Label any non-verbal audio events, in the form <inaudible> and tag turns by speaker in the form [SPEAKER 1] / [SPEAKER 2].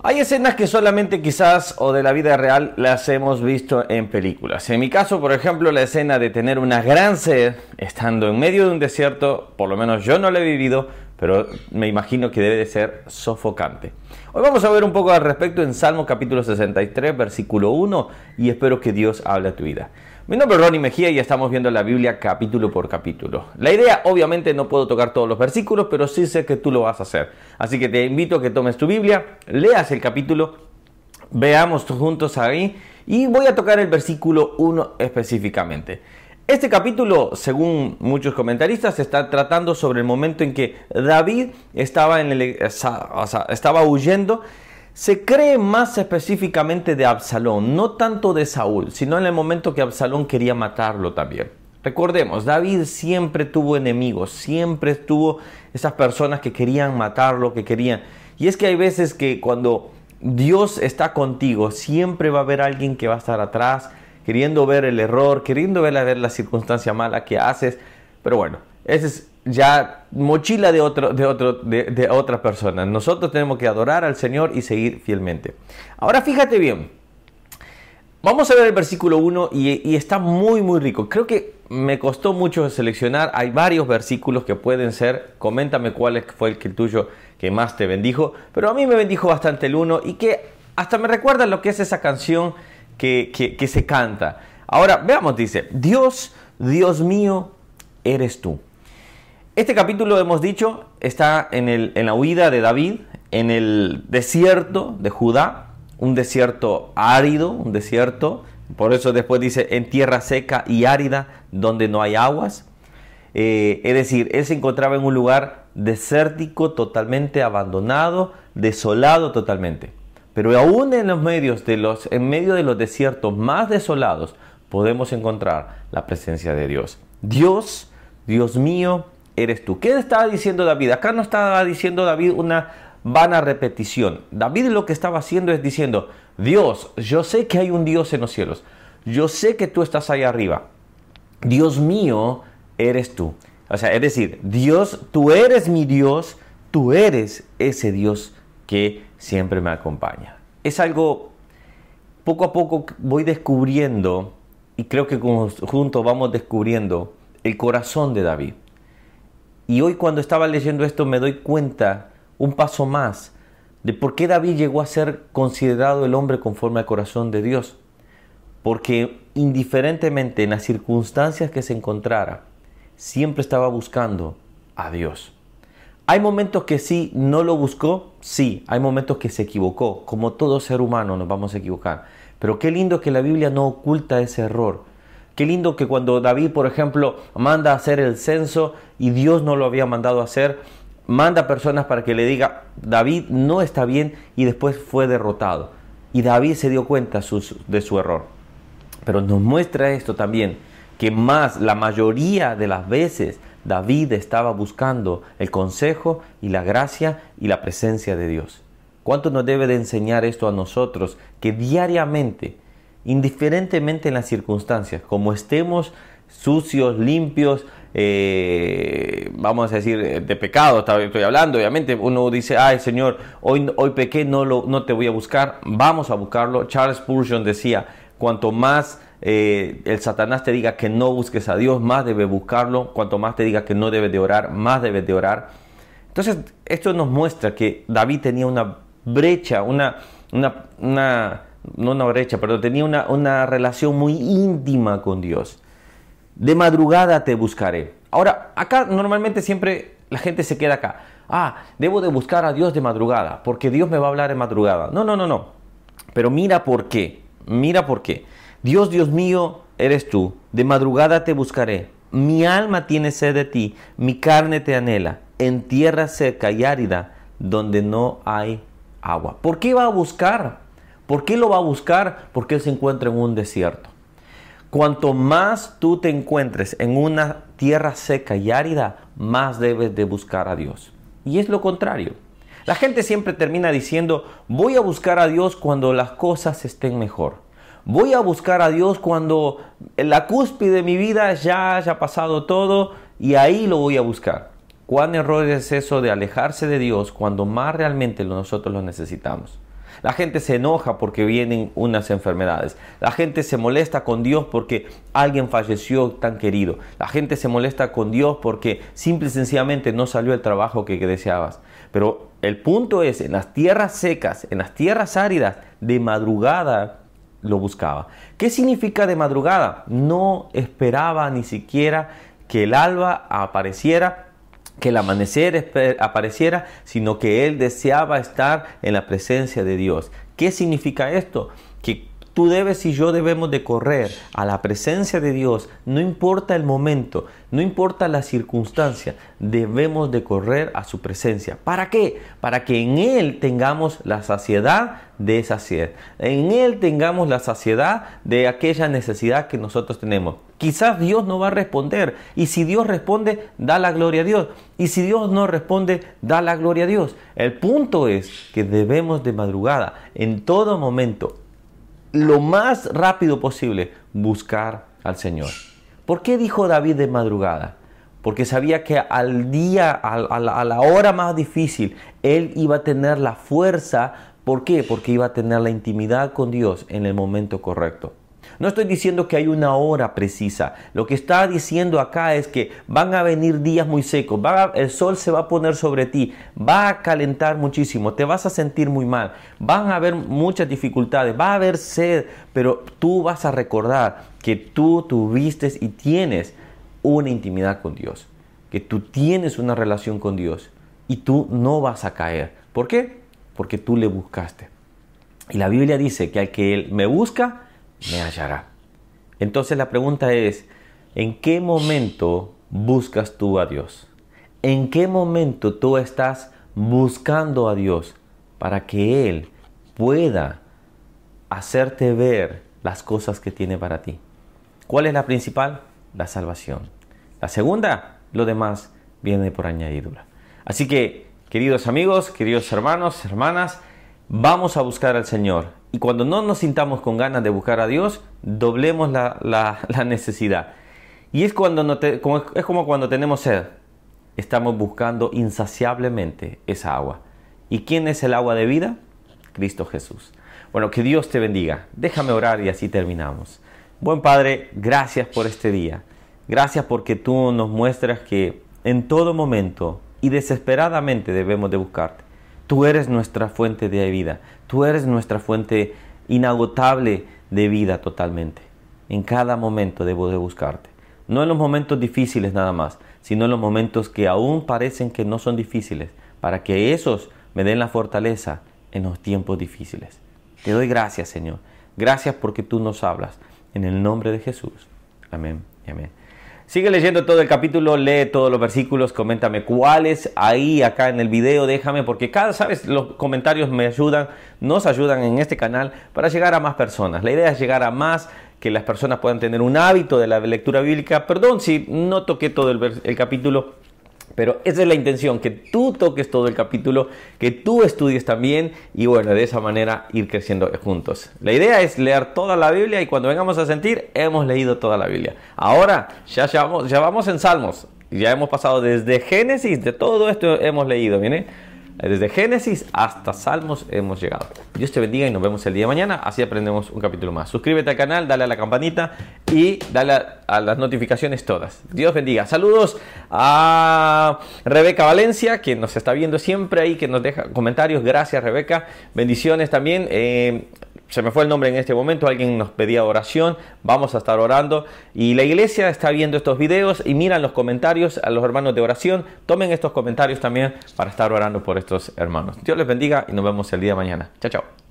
[SPEAKER 1] Hay escenas que solamente quizás o de la vida real las hemos visto en películas. En mi caso, por ejemplo, la escena de tener una gran sed estando en medio de un desierto, por lo menos yo no la he vivido, pero me imagino que debe de ser sofocante. Hoy vamos a ver un poco al respecto en Salmo capítulo 63, versículo 1, y espero que Dios hable a tu vida. Mi nombre es Ronnie Mejía y estamos viendo la Biblia capítulo por capítulo. La idea, obviamente, no puedo tocar todos los versículos, pero sí sé que tú lo vas a hacer. Así que te invito a que tomes tu Biblia, leas el capítulo, veamos juntos ahí y voy a tocar el versículo 1 específicamente. Este capítulo, según muchos comentaristas, está tratando sobre el momento en que David estaba, en el, estaba huyendo se cree más específicamente de Absalón, no tanto de Saúl, sino en el momento que Absalón quería matarlo también. Recordemos, David siempre tuvo enemigos, siempre tuvo esas personas que querían matarlo, que querían... Y es que hay veces que cuando Dios está contigo, siempre va a haber alguien que va a estar atrás, queriendo ver el error, queriendo ver, la circunstancia mala que haces. Pero bueno, ese es ya mochila de, otro, de, otro, de, otra persona. Nosotros tenemos que adorar al Señor y seguir fielmente. Ahora fíjate bien. Vamos a ver el versículo 1 y, está muy muy rico. Creo que me costó mucho seleccionar. Hay varios versículos que pueden ser. Coméntame cuál fue el que tuyo que más te bendijo. Pero a mí me bendijo bastante el 1 y que hasta me recuerda lo que es esa canción que, se canta. Ahora veamos, dice, Dios, Dios mío, eres tú. Este capítulo, hemos dicho, está en, el, en la huida de David, en el desierto de Judá, un desierto árido, un desierto, por eso después dice en tierra seca y árida donde no hay aguas. Eh, es decir, él se encontraba en un lugar desértico, totalmente abandonado, desolado totalmente. Pero aún en los medios de los, en medio de los desiertos más desolados, podemos encontrar la presencia de Dios. Dios, Dios mío, eres tú. ¿Qué estaba diciendo David? Acá no estaba diciendo David una vana repetición. David lo que estaba haciendo es diciendo, Dios, yo sé que hay un Dios en los cielos. Yo sé que tú estás ahí arriba. Dios mío, eres tú. O sea, es decir, Dios, tú eres mi Dios, tú eres ese Dios que siempre me acompaña. Es algo, poco a poco voy descubriendo, y creo que juntos vamos descubriendo el corazón de David. Y hoy cuando estaba leyendo esto me doy cuenta un paso más de por qué David llegó a ser considerado el hombre conforme al corazón de Dios. Porque indiferentemente en las circunstancias que se encontrara, siempre estaba buscando a Dios. Hay momentos que sí, no lo buscó, sí, hay momentos que se equivocó, como todo ser humano nos vamos a equivocar. Pero qué lindo que la Biblia no oculta ese error, Qué lindo que cuando David, por ejemplo, manda hacer el censo y Dios no lo había mandado hacer, manda personas para que le diga, David no está bien y después fue derrotado. Y David se dio cuenta de su error. Pero nos muestra esto también, que más la mayoría de las veces David estaba buscando el consejo y la gracia y la presencia de Dios. ¿Cuánto nos debe de enseñar esto a nosotros que diariamente indiferentemente en las circunstancias, como estemos sucios, limpios, eh, vamos a decir, eh, de pecado estoy hablando, obviamente uno dice, ay Señor, hoy, hoy pequé, no, lo, no te voy a buscar, vamos a buscarlo. Charles Spurgeon decía, cuanto más eh, el Satanás te diga que no busques a Dios, más debe buscarlo, cuanto más te diga que no debes de orar, más debes de orar. Entonces, esto nos muestra que David tenía una brecha, una, una, una no una brecha, pero tenía una, relación muy íntima con Dios. De madrugada te buscaré. Ahora, acá normalmente siempre la gente se queda acá. Ah, debo de buscar a Dios de madrugada, porque Dios me va a hablar en madrugada. No, no, no, no. Pero mira por qué. Mira por qué. Dios, Dios mío, eres tú. De madrugada te buscaré. Mi alma tiene sed de ti, mi carne te anhela, en tierra seca y árida, donde no hay agua. ¿Por qué va a buscar? ¿Por qué lo va a buscar? Porque él se encuentra en un desierto. Cuanto más tú te encuentres en una tierra seca y árida, más debes de buscar a Dios. Y es lo contrario. La gente siempre termina diciendo, voy a buscar a Dios cuando las cosas estén mejor. Voy a buscar a Dios cuando en la cúspide de mi vida ya haya pasado todo y ahí lo voy a buscar. ¿Cuán error es eso de alejarse de Dios cuando más realmente nosotros lo necesitamos? La gente se enoja porque vienen unas enfermedades. La gente se molesta con Dios porque alguien falleció tan querido. La gente se molesta con Dios porque simple y sencillamente no salió el trabajo que, deseabas. Pero el punto es, en las tierras secas, en las tierras áridas, de madrugada lo buscaba. ¿Qué significa de madrugada? No esperaba ni siquiera que el alba apareciera que el amanecer apareciera, sino que él deseaba estar en la presencia de Dios. ¿Qué significa esto? Que tú debes y yo debemos de correr a la presencia de Dios, no importa el momento, no importa la circunstancia, debemos de correr a su presencia. ¿Para qué? Para que en Él tengamos la saciedad de esa sed, en Él tengamos la saciedad de aquella necesidad que nosotros tenemos. Quizás Dios no va a responder y si Dios responde, da la gloria a Dios. Y si Dios no responde, da la gloria a Dios. El punto es que debemos de madrugada, en todo momento, lo más rápido posible buscar al Señor. ¿Por qué dijo David de madrugada? Porque sabía que al día, a la hora más difícil, él iba a tener la fuerza. ¿Por qué? Porque iba a tener la intimidad con Dios en el momento correcto. No estoy diciendo que hay una hora precisa. Lo que está diciendo acá es que van a venir días muy secos. el sol se va a poner sobre ti. Va a calentar muchísimo. Te vas a sentir muy mal. Van a haber muchas dificultades. Va a haber sed. Pero tú vas a recordar que tú tuviste y tienes una intimidad con Dios. Que tú tienes una relación con Dios. Y tú no vas a caer. ¿Por qué? Porque tú le buscaste. Y la Biblia dice que al que Él me busca, me hallará. Entonces la pregunta es, ¿en qué momento buscas tú a Dios? ¿En qué momento tú estás buscando a Dios para que Él pueda hacerte ver las cosas que tiene para ti? ¿Cuál es la principal? La salvación. La segunda, lo demás viene por añadidura. Así que, queridos amigos, queridos hermanos, hermanas, vamos a buscar al Señor y cuando no nos sintamos con ganas de buscar a Dios, doblemos la, <laughs> necesidad. Y es, cuando no como, es como cuando tenemos sed. Estamos buscando insaciablemente esa agua. ¿Y quién es el agua de vida? Cristo Jesús. Bueno, que Dios te bendiga. Déjame orar y así terminamos. Buen Padre, gracias por este día. Gracias porque tú nos muestras que en todo momento y desesperadamente debemos de buscarte. Tú eres nuestra fuente de vida. Tú eres nuestra fuente inagotable de vida totalmente. En cada momento debo de buscarte. No en los momentos difíciles nada más, sino en los momentos que aún parecen que no son difíciles, para que esos me den la fortaleza en los tiempos difíciles. Te doy gracias, Señor. Gracias porque tú nos hablas. En el nombre de Jesús. Amén y amén. Sigue leyendo todo el capítulo, lee todos los versículos, coméntame cuáles ahí acá en el video, déjame porque cada, sabes, los comentarios me ayudan, nos ayudan en este canal para llegar a más personas. La idea es llegar a más, que las personas puedan tener un hábito de la lectura bíblica. Perdón si no toqué todo el, el capítulo, pero esa es la intención, que tú toques todo el capítulo, que tú estudies también y bueno, de esa manera ir creciendo juntos. La idea es leer toda la Biblia y cuando vengamos a sentir, hemos leído toda la Biblia. Ahora ya, ya, vamos, vamos en Salmos, ya hemos pasado desde Génesis, de todo esto hemos leído, ¿viene? Desde Génesis hasta Salmos hemos llegado. Dios te bendiga y nos vemos el día de mañana. Así aprendemos un capítulo más. Suscríbete al canal, dale a la campanita y dale a, las notificaciones todas. Dios bendiga. Saludos a Rebeca Valencia, que nos está viendo siempre ahí, que nos deja comentarios. Gracias, Rebeca. Bendiciones también. Eh, se me fue el nombre en este momento, alguien nos pedía oración, vamos a estar orando y la iglesia está viendo estos videos y miran los comentarios a los hermanos de oración, tomen estos comentarios también para estar orando por estos hermanos. Dios les bendiga y nos vemos el día de mañana. Chao, chao.